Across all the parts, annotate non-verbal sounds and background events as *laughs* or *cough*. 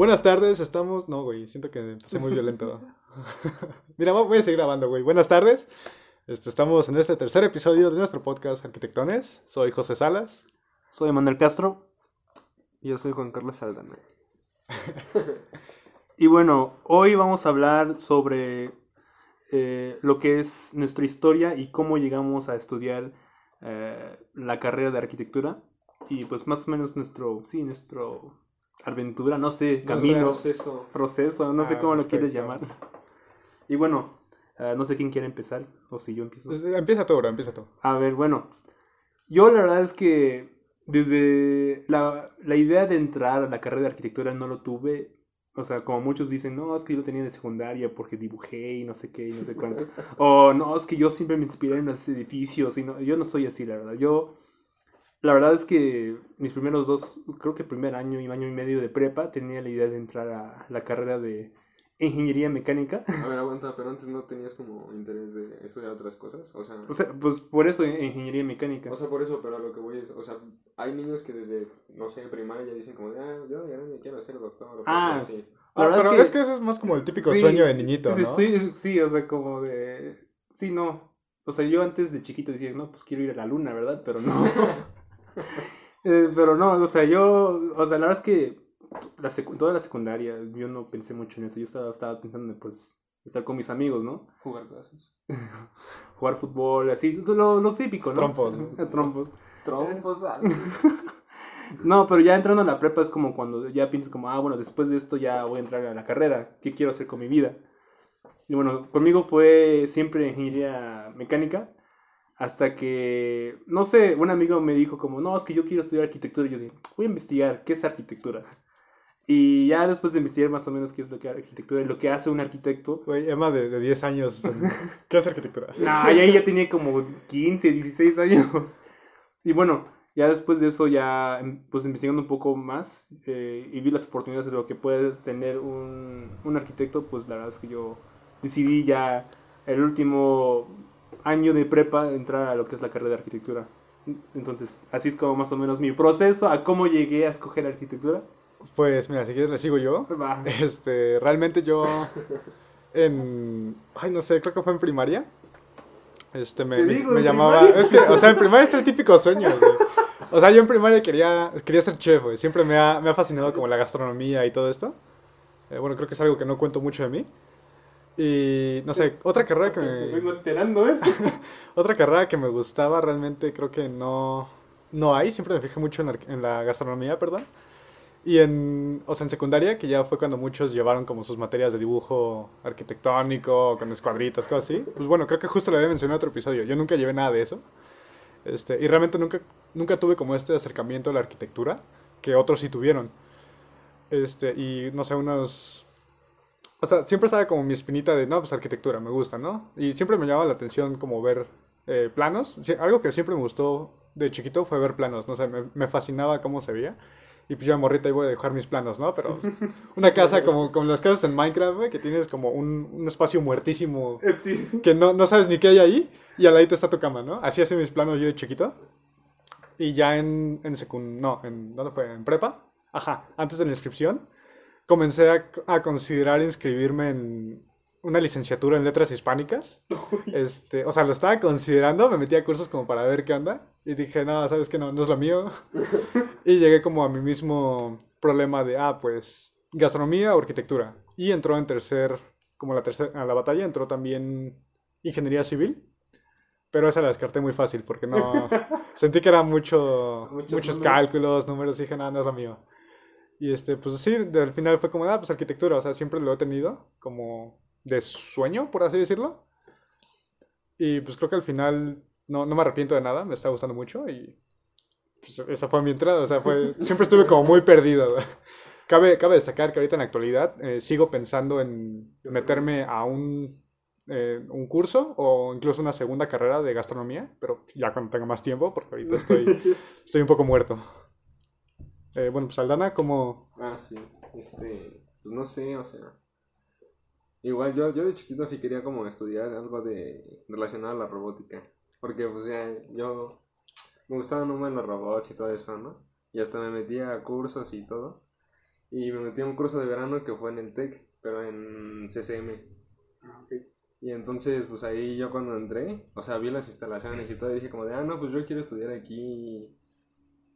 Buenas tardes, estamos. No, güey, siento que empecé muy violento. *laughs* Mira, voy a seguir grabando, güey. Buenas tardes. Este, estamos en este tercer episodio de nuestro podcast Arquitectones. Soy José Salas. Soy Manuel Castro. Y yo soy Juan Carlos Saldana. *laughs* y bueno, hoy vamos a hablar sobre eh, lo que es nuestra historia y cómo llegamos a estudiar eh, la carrera de arquitectura. Y pues más o menos nuestro, sí, nuestro aventura, no sé, camino, proceso. proceso, no sé Ah, cómo lo quieres llamar. Y bueno, eh, no sé quién quiere empezar, o si yo empiezo. Pues, Empieza tú, bro, empieza tú. A ver, bueno, yo la verdad es que desde la, la idea de entrar a la carrera de arquitectura no lo tuve. O sea, como muchos dicen, no, es que yo lo tenía de secundaria porque dibujé y no sé qué y no sé cuánto. *laughs* o no, es que yo siempre me inspiré en los edificios y no, yo no soy así, la verdad. Yo, la verdad es que mis primeros dos, creo que el primer año y año y medio de prepa tenía la idea de entrar a la carrera de ingeniería mecánica. A ver, aguanta, pero antes no tenías como interés de estudiar otras cosas. O sea, O sea, pues por eso ingeniería mecánica. o sea, por eso, pero a lo que voy es, o sea, hay niños que desde, no sé, primaria ya dicen como de, ah, yo ya no quiero ser doctor o Ah, así. La Ah, verdad pero es es que- que... eso es más como el típico Sí, sueño de niñito, Sí, ¿no? Sí, sí, o sea, como de... Sí, no. O sea, yo antes de chiquito decía, no, pues quiero ir a la luna, ¿verdad? Pero no. *laughs* Eh, pero no, o sea, yo... O sea, la verdad es que la secu- toda la secundaria yo no pensé mucho en eso. Yo estaba, estaba pensando en, pues, estar con mis amigos, ¿no? Jugar clases. *laughs* Jugar fútbol, así, lo, lo típico, ¿no? Trompos, ¿no? *laughs* Trompos. Trompos. *laughs* No, pero ya entrando a la prepa es como cuando ya piensas como, ah, bueno, después de esto ya voy a entrar a la carrera, ¿qué quiero hacer con mi vida? Y bueno, conmigo fue siempre ingeniería mecánica, hasta que, no sé, un amigo me dijo como, no, es que yo quiero estudiar arquitectura, y yo dije, voy a investigar, ¿qué es arquitectura? Y ya después de investigar más o menos qué es lo que es arquitectura y lo que hace un arquitecto, Güey, Emma de, de 10 años. *laughs* ¿Qué es arquitectura? no, ya, ya tenía como 15, 16 años. Y bueno, ya después de eso, ya pues investigando un poco más eh, y vi las oportunidades de lo que puede tener un, un arquitecto, pues la verdad es que yo decidí ya el último año de prepa entrar a lo que es la carrera de arquitectura. Entonces, así es como más o menos mi proceso a cómo llegué a escoger arquitectura. Pues mira, si quieres le sigo yo. Va. Este, realmente yo en, ay no sé, creo que fue en primaria. Este, me, me- llamaba, primaria. es que, o sea, en primaria está el típico sueño, güey. O sea, yo en primaria quería, quería ser chef, güey. Siempre me ha, me ha fascinado como la gastronomía y todo esto. Eh, bueno, creo que es algo que no cuento mucho de mí. Y, no sé, otra carrera que Me vengo enterando eso. *laughs* otra carrera que me gustaba realmente creo que no, no hay. Siempre me fijé mucho en, la- en la gastronomía, perdón. Y en, o sea, en secundaria, que ya fue cuando muchos llevaron como sus materias de dibujo arquitectónico, con escuadritas, cosas así. Pues bueno, creo que justo le había mencionado en otro episodio. Yo nunca llevé nada de eso. Este, y realmente nunca, nunca tuve como este acercamiento a la arquitectura, que otros sí tuvieron. Este, y no sé, unos... O sea, siempre estaba como mi espinita de, no, pues arquitectura, me gusta, ¿no? Y siempre me llamaba la atención como ver eh, planos. Algo que siempre me gustó de chiquito fue ver planos, no sé, me, me fascinaba cómo se veía. Y pues ya morrita iba a dejar mis planos, ¿no? Pero *laughs* una casa como, como las casas en Minecraft, güey, que tienes como un, un espacio muertísimo Sí. que no, no sabes ni qué hay ahí y al ladito está tu cama, ¿no? Así hacen mis planos yo de chiquito. Y ya en, en secund... No, en, ¿dónde fue? ¿En prepa? Ajá, antes de la inscripción, comencé a, a considerar inscribirme en una licenciatura en letras hispánicas. Este, o sea, lo estaba considerando, me metí a cursos como para ver qué onda. Y dije, no, sabes que no, no es lo mío. *laughs* y llegué como a mi mismo problema de, ah, pues, gastronomía o arquitectura. Y entró en tercer, como la tercera, a la batalla, entró también ingeniería civil. Pero esa la descarté muy fácil porque no. *laughs* sentí que era mucho, Muchos muchos números. cálculos, números, y dije, no, no es lo mío. Y este, pues sí, al final fue como, ah, pues arquitectura, o sea, siempre lo he tenido como de sueño, por así decirlo. Y pues creo que al final no, no me arrepiento de nada, me está gustando mucho y pues, esa fue mi entrada, o sea, fue, *laughs* siempre estuve como muy perdido. Cabe, cabe destacar que ahorita en la actualidad eh, sigo pensando en meterme a un, eh, un curso o incluso una segunda carrera de gastronomía, pero ya cuando tenga más tiempo, porque ahorita estoy, *laughs* estoy un poco muerto. Eh, bueno, pues Aldana, ¿cómo, Ah, sí. Este, pues no sé, o sea. Igual yo, yo de chiquito sí quería como estudiar algo de relacionado a la robótica. Porque pues ya yo me gustaban un buen los robots y todo eso, ¿no? Y hasta me metí a cursos y todo. Y me metí a un curso de verano que fue en el TEC, pero en CCM. Ah, ok. Y entonces, pues ahí yo cuando entré, o sea, vi las instalaciones y todo, y dije como de, ah, no, pues yo quiero estudiar aquí.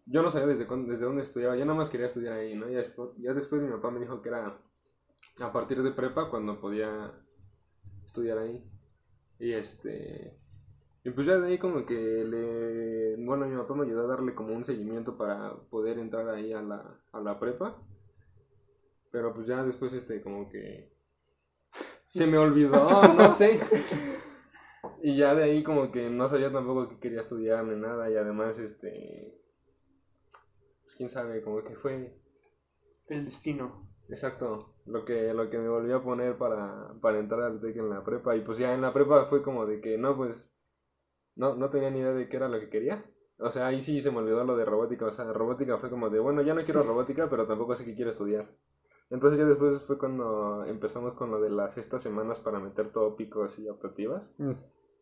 Yo no sabía desde, cuándo- desde dónde estudiaba, yo nada más quería estudiar ahí, ¿no? Y después, ya después mi papá me dijo que era a partir de prepa cuando podía estudiar ahí. Y este... Y pues ya de ahí como que le... Bueno, mi papá me ayudó a darle como un seguimiento para poder entrar ahí a la, a la prepa. Pero pues ya después este como que... Se me olvidó, no sé. *laughs* Y ya de ahí como que no sabía tampoco que quería estudiar ni nada. Y además este... Pues quién sabe, como que fue... El destino. Exacto, lo que, lo que me volvió a poner para, para entrar al TEC en la prepa. Y pues ya en la prepa fue como de que no, pues no, no tenía ni idea de qué era lo que quería. O sea, ahí sí se me olvidó lo de robótica. O sea, robótica fue como de, bueno, ya no quiero robótica, pero tampoco sé qué quiero estudiar. Entonces ya después fue cuando empezamos con lo de las estas semanas para meter tópicos y optativas, Mm.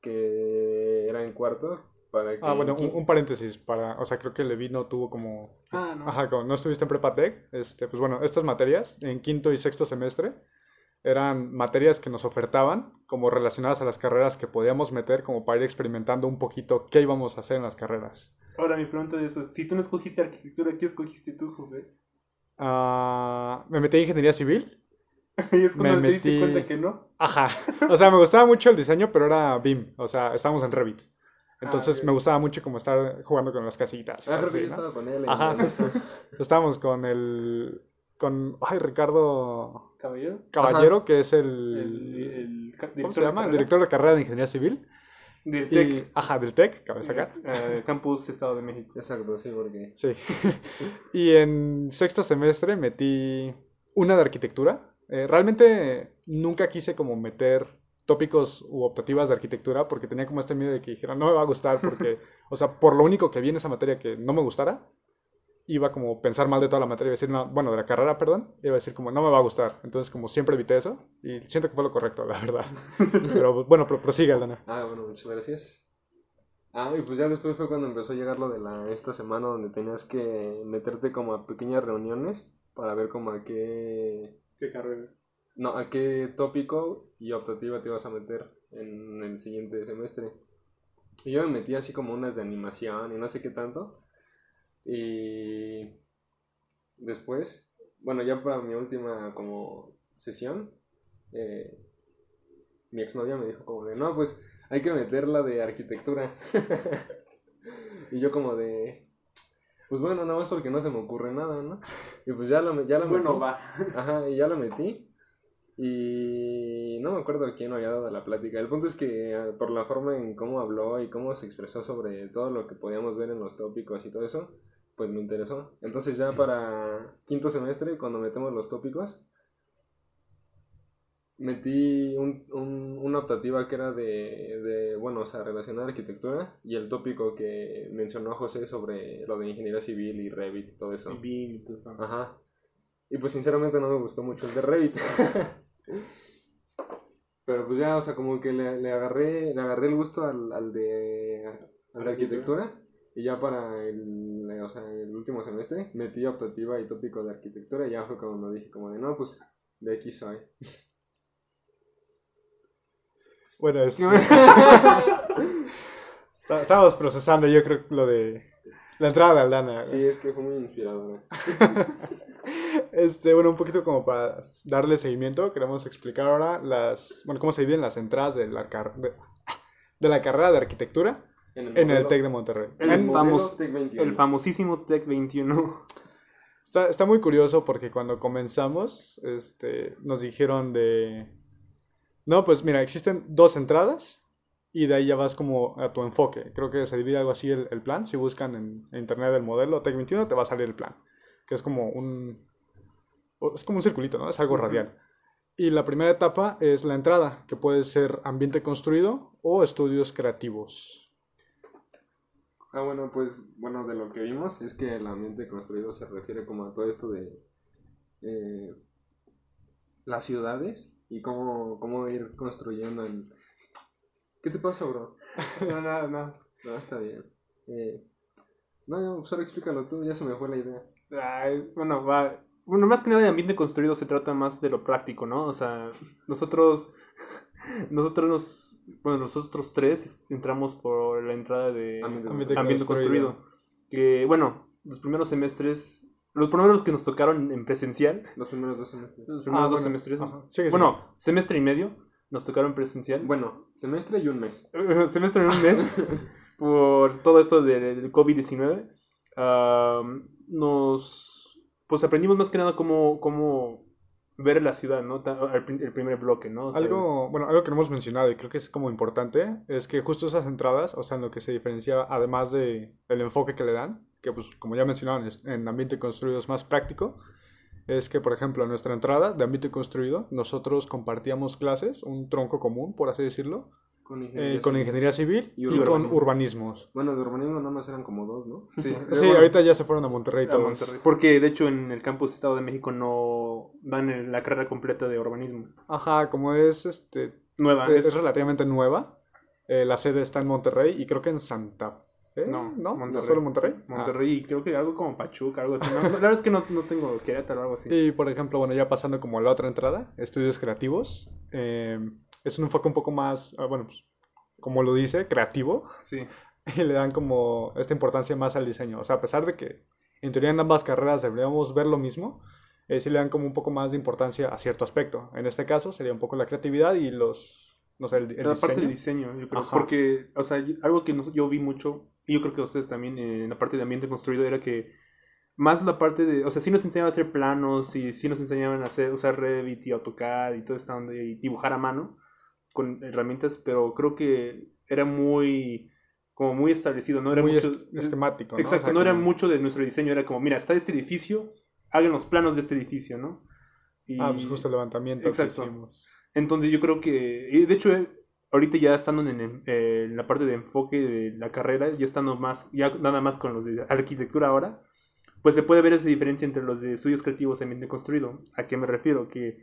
que era en cuarto. Para que Ah, bueno, en un, un paréntesis para, o sea, creo que Levi no tuvo como, Ah, no. ajá, como no estuviste en prepa tech, este, pues bueno, estas materias en quinto y sexto semestre eran materias que nos ofertaban como relacionadas a las carreras que podíamos meter como para ir experimentando un poquito qué íbamos a hacer en las carreras. Ahora mi pregunta de eso es, si tú no escogiste arquitectura, ¿qué escogiste tú, José? Ah, me metí en ingeniería civil. *laughs* y es cuando Me te diste metí- cuenta que no. Ajá. O sea, me gustaba mucho el diseño, pero era BIM. O sea, estábamos en Revit. Entonces Ah, me gustaba mucho como estar jugando con las casitas. Ah, creo así, que yo ¿no? estaba con él. Ajá, justo. Estábamos con el. Con. Ay, Ricardo Caballero. Caballero, que es El, el. el ca- ¿Cómo director se de llama? El carrera director de carrera de ingeniería civil. del Y- TEC. ajá, del TEC, cabe sacar. eh, Campus Estado de México. Exacto, sí, porque... Sí. *laughs* y en sexto semestre metí una de arquitectura. Eh, realmente nunca quise como meter tópicos u optativas de arquitectura porque tenía como este miedo de que dijera no me va a gustar porque, *laughs* o sea, por lo único que vi en esa materia que no me gustara, iba como a pensar mal de toda la materia, iba a decir, no, bueno, de la carrera, perdón, iba a decir como no me va a gustar. Entonces como siempre evité eso y siento que fue lo correcto, la verdad. *laughs* Pero bueno, pro- prosigue, Aldana. Ah, bueno, muchas gracias. Ah, y pues ya después fue cuando empezó a llegar lo de la esta semana donde tenías que meterte como a pequeñas reuniones para ver como a qué ¿Qué carrera? No, a qué tópico y optativa te ibas a meter en el siguiente semestre. Y yo me metí así como unas de animación y no sé qué tanto. Y después, bueno, ya para mi última como sesión, eh, mi exnovia me dijo como de, no, pues hay que meterla de arquitectura. *laughs* y yo como de, pues bueno, nada más porque no se me ocurre nada, ¿no? Y pues ya la, me- ya la Bueno, metí. va. Ajá, y ya lo metí. Y no me acuerdo quién había dado la plática. El punto es que ah, por la forma en cómo habló y cómo se expresó sobre todo lo que podíamos ver en los tópicos y todo eso, pues me interesó. Entonces ya para quinto semestre, cuando metemos los tópicos, metí un, un- una optativa que era de, de, bueno, o sea, relacionada a arquitectura y el tópico que mencionó José sobre lo de ingeniería civil y Revit y todo eso. Y BIM y todo eso. Ajá. Y pues sinceramente no me gustó mucho el de Revit. *laughs* Pero pues ya, o sea, como que le, le agarré, le agarré el gusto al, al de al de arquitectura. Y ya para el, o sea, el último semestre metí optativa y tópico de arquitectura y ya fue cuando dije como de no, pues de aquí soy. Bueno, este... *laughs* Está- Estábamos procesando, yo creo, lo de la entrada de Aldana. Sí, es que fue muy inspiradora. *laughs* Este, bueno, un poquito como para darle seguimiento, queremos explicar ahora las, bueno, cómo se dividen las entradas de la, car- de, de la carrera de arquitectura en el modelo- TEC de Monterrey. El En- modelo famos- Tec 21. El famosísimo Tech 21. Está, está muy curioso porque cuando comenzamos, este, nos dijeron de... No, pues mira, existen dos entradas y de ahí ya vas como a tu enfoque. Creo que se divide algo así el, el plan. Si buscan en, en internet el modelo Tech 21 te va a salir el plan. Que es como un... Es como un circulito, ¿no? Es algo radial. Y la primera etapa es la entrada, que puede ser ambiente construido o estudios creativos. Ah, bueno, pues, bueno, de lo que vimos es que el ambiente construido se refiere como a todo esto de eh, las ciudades y cómo, cómo ir construyendo en... ¿Qué te pasa, bro? *laughs* No, no, no. No, está bien. Eh, no, no, solo explícalo tú, ya se me fue la idea. Ay, bueno, va. Bueno, más que nada de ambiente construido se trata más de lo práctico, ¿no? O sea, nosotros, *laughs* nosotros nos, bueno, nosotros tres entramos por la entrada de Ambiente ambiente, Ambiente construido. Que, bueno, los primeros semestres, los primeros que nos tocaron en presencial, Los primeros dos semestres. los primeros Ah, dos bueno, semestres, bueno, semestre y medio, nos tocaron presencial. Bueno, semestre y un mes. *laughs* semestre en un mes por todo esto de- del COVID-19. am, nos pues aprendimos más que nada cómo, cómo ver la ciudad, ¿no? El, prim- el primer bloque, ¿no? O sea, Algo, bueno, algo que no hemos mencionado y creo que es como importante es que justo esas entradas, o sea, en lo que se diferencia, además de enfoque que le dan, que pues como ya mencionaron, es- en ambiente construido es más práctico, es que, por ejemplo, en nuestra entrada de ambiente construido, nosotros compartíamos clases, un tronco común, por así decirlo, Con eh, ingeniería. con civil. ingeniería civil Y y, con urbanismo. urbanismos. Bueno, de urbanismo nada más eran como dos, ¿no? Sí, *laughs* Sí, Bueno, ahorita ya se fueron a Monterrey a todos. Monterrey. Porque de hecho en el campus Estado de México no dan el- la carrera completa de urbanismo. Ajá, como es este Nueva. es, es- relativamente nueva. eh, la sede está en Monterrey y creo que en Santa Fe. No, no, Monterrey. solo Monterrey. Ah. Monterrey y creo que algo como Pachuca, algo así. No, *laughs* la verdad es que no, no tengo Querétaro o algo así. Y por ejemplo, bueno, ya pasando como a la otra entrada, estudios creativos. eh, es un enfoque un poco más, ah, bueno, pues, como lo dice, creativo. Sí. *laughs* Y le dan como esta importancia más al diseño. O sea, a pesar de que en teoría en ambas carreras deberíamos ver lo mismo, eh, sí le dan como un poco más de importancia a cierto aspecto. En este caso sería un poco la creatividad y los, no sé, el, el la diseño. parte de diseño, yo creo. Ajá. Porque, o sea, algo que yo vi mucho, y yo creo que ustedes también eh, en la parte de ambiente construido, era que más la parte de, o sea, sí nos enseñaban a hacer planos, y sí nos enseñaban a hacer, usar Revit y AutoCAD y todo esto, y dibujar a mano con herramientas, pero creo que era muy, como muy establecido, ¿no? Era muy mucho, esquemático. ¿no? Exacto, O sea, no era como- mucho de nuestro diseño, era como, mira, está este edificio, hagan los planos de este edificio, ¿no? Y- Ah, pues justo el levantamiento Exacto. que hicimos. entonces yo creo que, de hecho, eh, ahorita ya estando en, en- eh, en la parte de enfoque de la carrera, ya estando más, ya nada más con los de arquitectura ahora, pues se puede ver esa diferencia entre los de estudios creativos y ambiente construido. ¿A qué me refiero? Que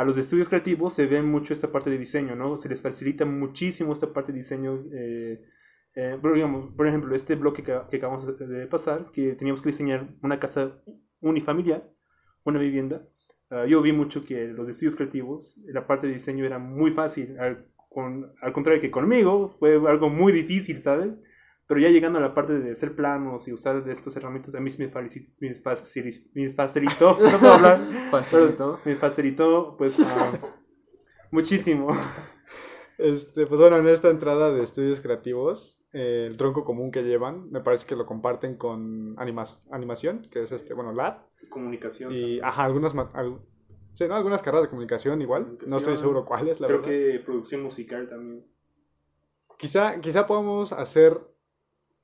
a los estudios creativos se ve mucho esta parte de diseño, ¿no? Se les facilita muchísimo esta parte de diseño. eh, eh, por, ejemplo, este bloque que, que acabamos de- pasar, que teníamos que diseñar una casa unifamiliar, una vivienda, Ah, yo vi mucho que los estudios creativos, la parte de diseño era muy fácil, al contrario que conmigo, fue algo muy difícil, ¿sabes? Pero ya llegando a la parte de hacer planos y usar de estas herramientas, a mí me, falicit- me facili- me facilitó, *laughs* no puedo hablar, Facilitó. me facilitó, pues, muchísimo. Este, pues bueno, en esta entrada de estudios creativos, eh, el tronco común que llevan, me parece que lo comparten con animas- animación, que es este, bueno, LAD. Comunicación. Y, ajá, algunas, al- sí, ¿no? algunas carreras de comunicación igual. No estoy seguro cuáles, la Creo verdad. que producción musical también. Quizá, quizá podamos hacer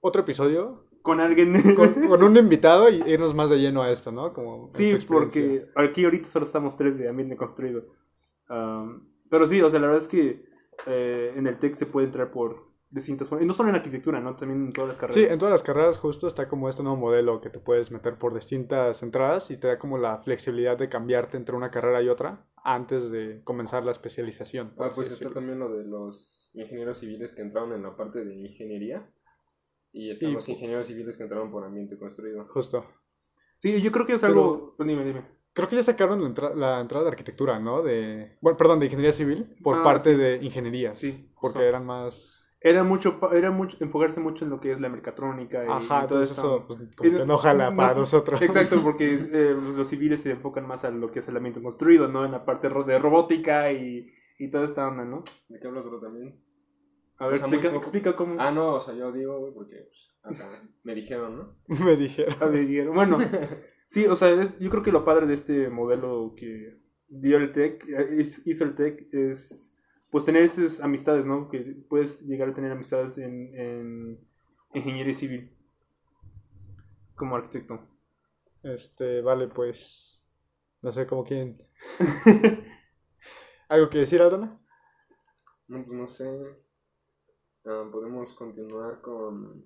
otro episodio Con alguien. *laughs* con, con un invitado y irnos más de lleno a esto, ¿no? Como Sí, porque aquí ahorita solo estamos tres de ambiente construido. Am, pero sí, o sea, la verdad es que eh, en el TEC se puede entrar por distintas formas. Y no solo en arquitectura, ¿no? También en todas las carreras. Sí, en todas las carreras justo está como este nuevo modelo que te puedes meter por distintas entradas y te da como la flexibilidad de cambiarte entre una carrera y otra antes de comenzar la especialización. Ah, pues está también lo de los ingenieros civiles que entraron en la parte de ingeniería. Y están Y los ingenieros civiles que entraron por ambiente construido. Justo. Sí, yo creo que es Pero- algo... Dime, dime. Creo que ya sacaron la, entra- la entrada de arquitectura, ¿no? De, bueno, perdón, de ingeniería civil por Ah, parte sí. de ingenierías. Sí, Porque justo. eran más... Era mucho, era mucho, enfocarse mucho en lo que es la mercatrónica y, Ajá, y todo eso pues, como que no jala No, para nosotros. Exacto, *laughs* porque eh, los los civiles se enfocan más a lo que es el ambiente construido, ¿no? En la parte de robótica y, y toda esta onda, ¿no? ¿De qué hablo tú también? A ver, O sea, muy explica, explica cómo... Ah, no, o sea, yo digo, güey, porque pues, acá me dijeron, ¿no? *laughs* Me dijeron. A ver, Guillermo. Bueno, sí, o sea, es- yo creo que lo padre de este modelo que dio el TEC, eh, hizo el TEC, es pues tener esas amistades, ¿no? Que puedes llegar a tener amistades en, en ingeniería civil como arquitecto. Este, vale, pues... No sé cómo quién... *laughs* ¿Algo que decir, Aldona? No, pues no sé. Ah, podemos continuar con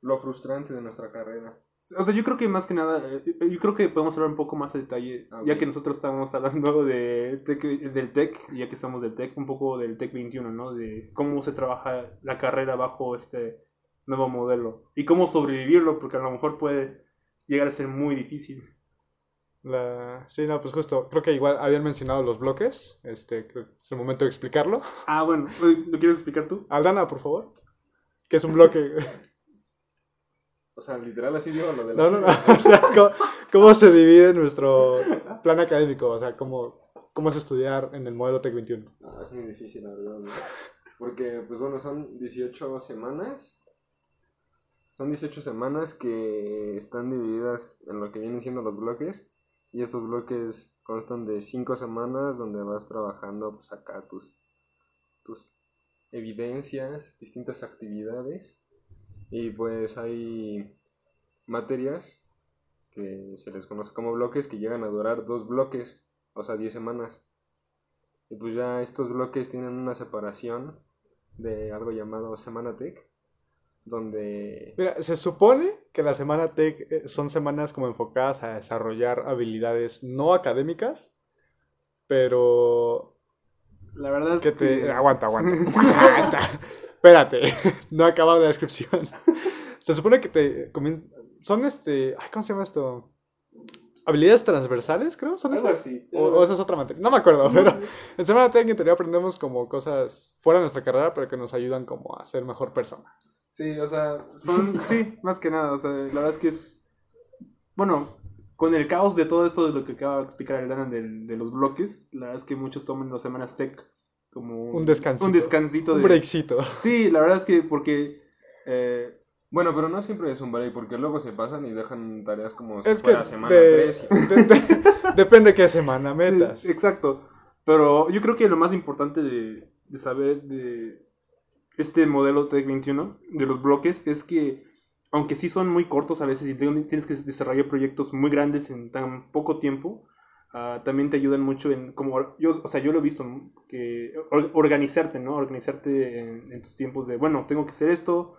lo frustrante de nuestra carrera. O sea, yo creo que más que nada, eh, yo creo que podemos hablar un poco más a detalle, Ah, ya que nosotros estamos hablando *laughs* de tec- del TEC, ya que estamos del TEC, un poco del TEC 21, ¿no? De cómo se trabaja la carrera bajo este nuevo modelo y cómo sobrevivirlo, porque a lo mejor puede llegar a ser muy difícil. La... Sí, no, pues justo, creo que igual habían mencionado los bloques, este, creo que es el momento de explicarlo. *laughs* Ah, bueno, ¿lo quieres explicar tú? Aldana, por favor. ¿Qué es un bloque? *laughs* O sea, literal así digo lo de la... No, no, no. *laughs* O sea, ¿cómo, cómo se divide nuestro plan académico? O sea, ¿cómo, cómo es estudiar en el modelo TEC 21? Ah, es muy difícil, la verdad. ¿no? Porque, pues bueno, son 18 semanas. Son 18 semanas que están divididas en lo que vienen siendo los bloques. Y estos bloques constan de 5 semanas donde vas trabajando, pues acá tus, tus evidencias, distintas actividades. Y pues hay materias que se les conoce como bloques que llegan a durar dos bloques, o sea, 10 semanas. Y pues ya estos bloques tienen una separación de algo llamado Semana Tech, donde... Mira, se supone que la semana TEC eh, son semanas como enfocadas a desarrollar habilidades no académicas, pero La verdad que te... que... Aguanta, aguanta. *laughs* Aguanta. Espérate, *laughs* no he acabado la descripción. Se supone que te... Son este... ay, ¿Cómo se llama esto? Habilidades transversales, creo, son esas. así. O, o esa es otra materia. No me acuerdo, pero en Semana Tech en teoría aprendemos como cosas fuera de nuestra carrera, pero que nos ayudan como a ser mejor persona. Sí, o sea, son, *laughs* sí, más que nada, o sea, la verdad es que es, bueno, con el caos de todo esto de lo que acaba de explicar Aldana del- de, los bloques, la verdad es que muchos toman las semanas tech como Un descansito. Un descansito Un de... breakcito. Sí, la verdad es que porque, eh, Bueno, pero no siempre es un break, porque luego se pasan y dejan tareas como si Es que fuera semana de- 3. de- de- *laughs* depende qué semana metas. sí, exacto, pero yo creo que lo más importante de, de saber de este modelo Tech 21, de los bloques, es que aunque sí son muy cortos a veces y tienes que desarrollar proyectos muy grandes en tan poco tiempo, ah, también te ayudan mucho en como yo, o sea, yo lo he visto que or- organizarte, ¿no? Organizarte en, en tus tiempos de, bueno, tengo que hacer esto,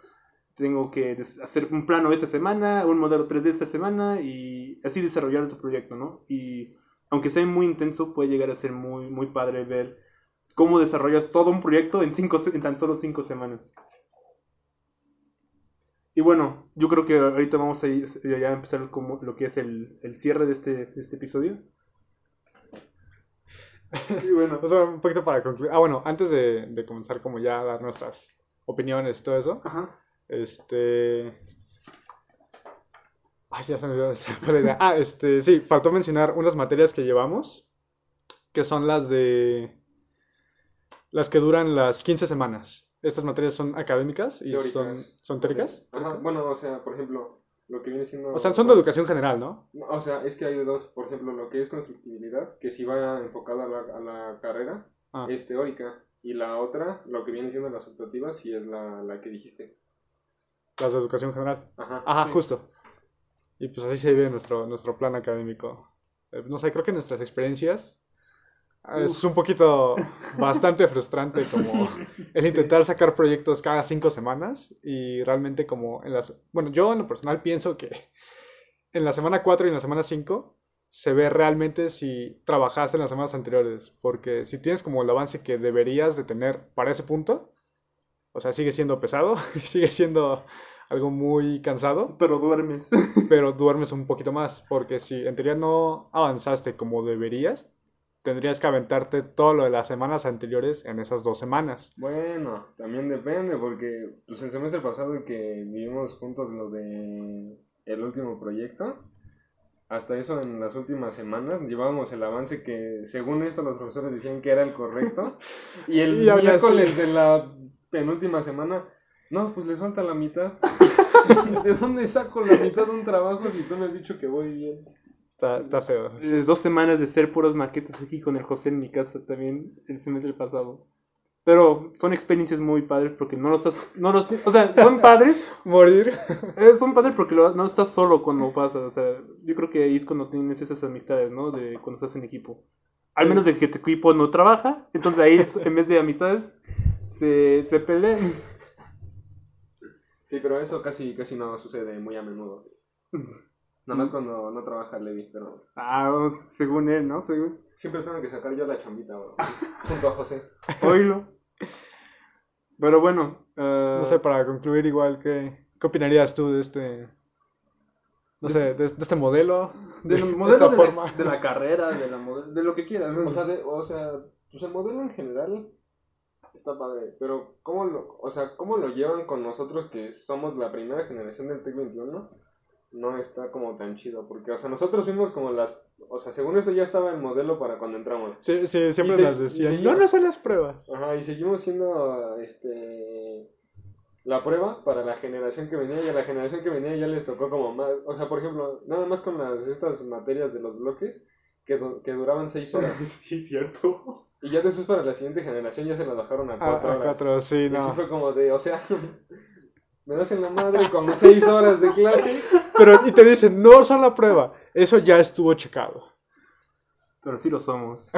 tengo que hacer un plano esta semana, un modelo 3D esta semana y así desarrollar tu proyecto, ¿no? Y aunque sea muy intenso, puede llegar a ser muy muy padre ver cómo desarrollas todo un proyecto en cinco en tan solo cinco semanas. Y bueno, yo creo que ahorita vamos a ir ya a empezar como lo que es el, el cierre de este, de este episodio. Y bueno, *laughs* O sea, un poquito para concluir. Ah, bueno, antes de, de comenzar como ya a dar nuestras opiniones y todo eso. ajá. Este... Ay, ya se me olvidó *laughs* la idea. Ah, este, sí, faltó mencionar unas materias que llevamos, que son las de... Las que duran las 15 semanas. Estas materias son académicas y son, son teóricas. Ajá, bueno, o sea, por ejemplo, lo que viene siendo... O sea, son de educación general, ¿no? O sea, es que hay dos, por ejemplo, lo que es constructibilidad, que si va enfocada a la, a la carrera, Ah. es teórica. Y la otra, lo que viene siendo las optativas, sí es la, la que dijiste. Las de educación general. Ajá. Ajá, sí. justo. Y pues así se vive nuestro, nuestro plan académico. Eh, no sé, creo que nuestras experiencias es un poquito bastante frustrante como *laughs* el intentar sacar proyectos cada cinco semanas y realmente como en las... Bueno, yo en lo personal pienso que en la semana 4 y en la semana 5 se ve realmente si trabajaste en las semanas anteriores, porque si tienes como el avance que deberías de tener para ese punto, o sea, sigue siendo pesado y *laughs* sigue siendo algo muy cansado, Pero duermes. pero duermes un poquito más, porque si en teoría no avanzaste como deberías, tendrías que aventarte todo lo de las semanas anteriores en esas dos semanas. Bueno, también depende, porque pues el semestre pasado que vivimos juntos lo de el último proyecto, hasta eso en las últimas semanas llevábamos el avance que según esto los profesores decían que era el correcto *laughs* y el Y miércoles de la penúltima semana, no, pues les falta la mitad. *laughs* ¿De dónde saco la mitad de un trabajo si tú me has dicho que voy bien? Está, está feo. Eh, dos semanas de ser puros maquetas aquí con el José en mi casa también el semestre pasado. Pero son experiencias muy padres porque no los has, no los, o sea, son padres, *laughs* Morir. eh, son padres porque lo- no estás solo cuando pasa, o sea, yo creo que ahí es cuando tienes esas amistades, ¿no? De cuando estás en equipo. Al menos de que tu equipo no trabaja, entonces ahí es- en vez de amistades se, se pelean. Sí, pero eso casi, casi no sucede muy a menudo. *laughs* Nada más cuando no trabaja Levi, pero Ah, según él, ¿no? Según. siempre tengo que sacar yo la chambita, bro. *laughs* Junto a José. Oílo. Pero bueno, eh, No sé, para concluir igual, ¿qué, qué opinarías tú de este, de no sé, de, de este modelo, de, Del de modelo esta de, forma. La, *laughs* de la carrera, de, la de lo que quieras. O sea, de- o sea, pues el modelo en general está padre, pero ¿cómo lo, o sea, cómo lo llevan con nosotros que somos la primera generación del TEC 21? No está como tan chido, porque, o sea, nosotros fuimos como las, o sea, según esto ya estaba el modelo para cuando entramos. Sí, sí, siempre Y se- nos y decían, se- no, no son las pruebas. Ajá, y seguimos siendo, este, la prueba para la generación que venía y a la generación que venía ya les tocó como más, o sea, por ejemplo, nada más con las, estas materias de los bloques que, que duraban seis *laughs* horas. sí, cierto. Y ya después para la siguiente generación ya se las bajaron a A, cuatro a horas. cuatro, sí, Y así no. fue como de, o sea, *laughs* me das en la madre con seis horas de clase. Pero, y te dicen, no son la prueba. Eso ya estuvo checado. Pero sí lo somos.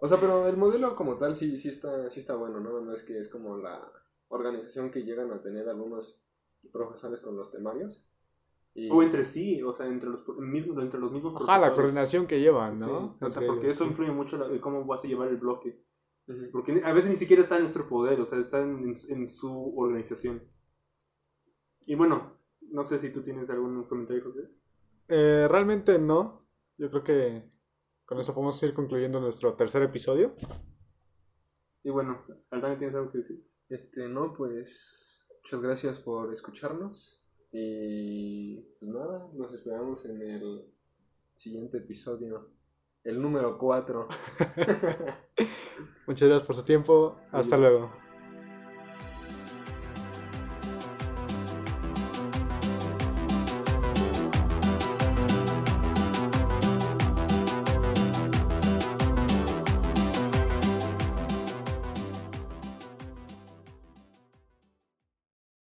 O sea, pero el modelo como tal sí, sí, está, sí está bueno, ¿no? No es que es como la organización que llegan a tener algunos profesores con los temarios. Y, O entre sí, o sea, entre los mismos, entre los mismos Ajá, la profesores. coordinación que llevan, ¿no? Sí, o sea, Entre porque eso influye mucho la- en cómo vas a llevar el bloque. Porque a veces ni siquiera está en nuestro poder, o sea, está en, en su organización. Y bueno, no sé si tú tienes algún comentario, José. Eh, realmente no. Yo creo que con eso podemos ir concluyendo nuestro tercer episodio. Y bueno, Aldana, ¿tienes algo que decir? Este, no, pues muchas gracias por escucharnos. Y pues nada, nos esperamos en el siguiente episodio. El número 4. *laughs* Muchas gracias por su tiempo. Hasta Adiós. luego.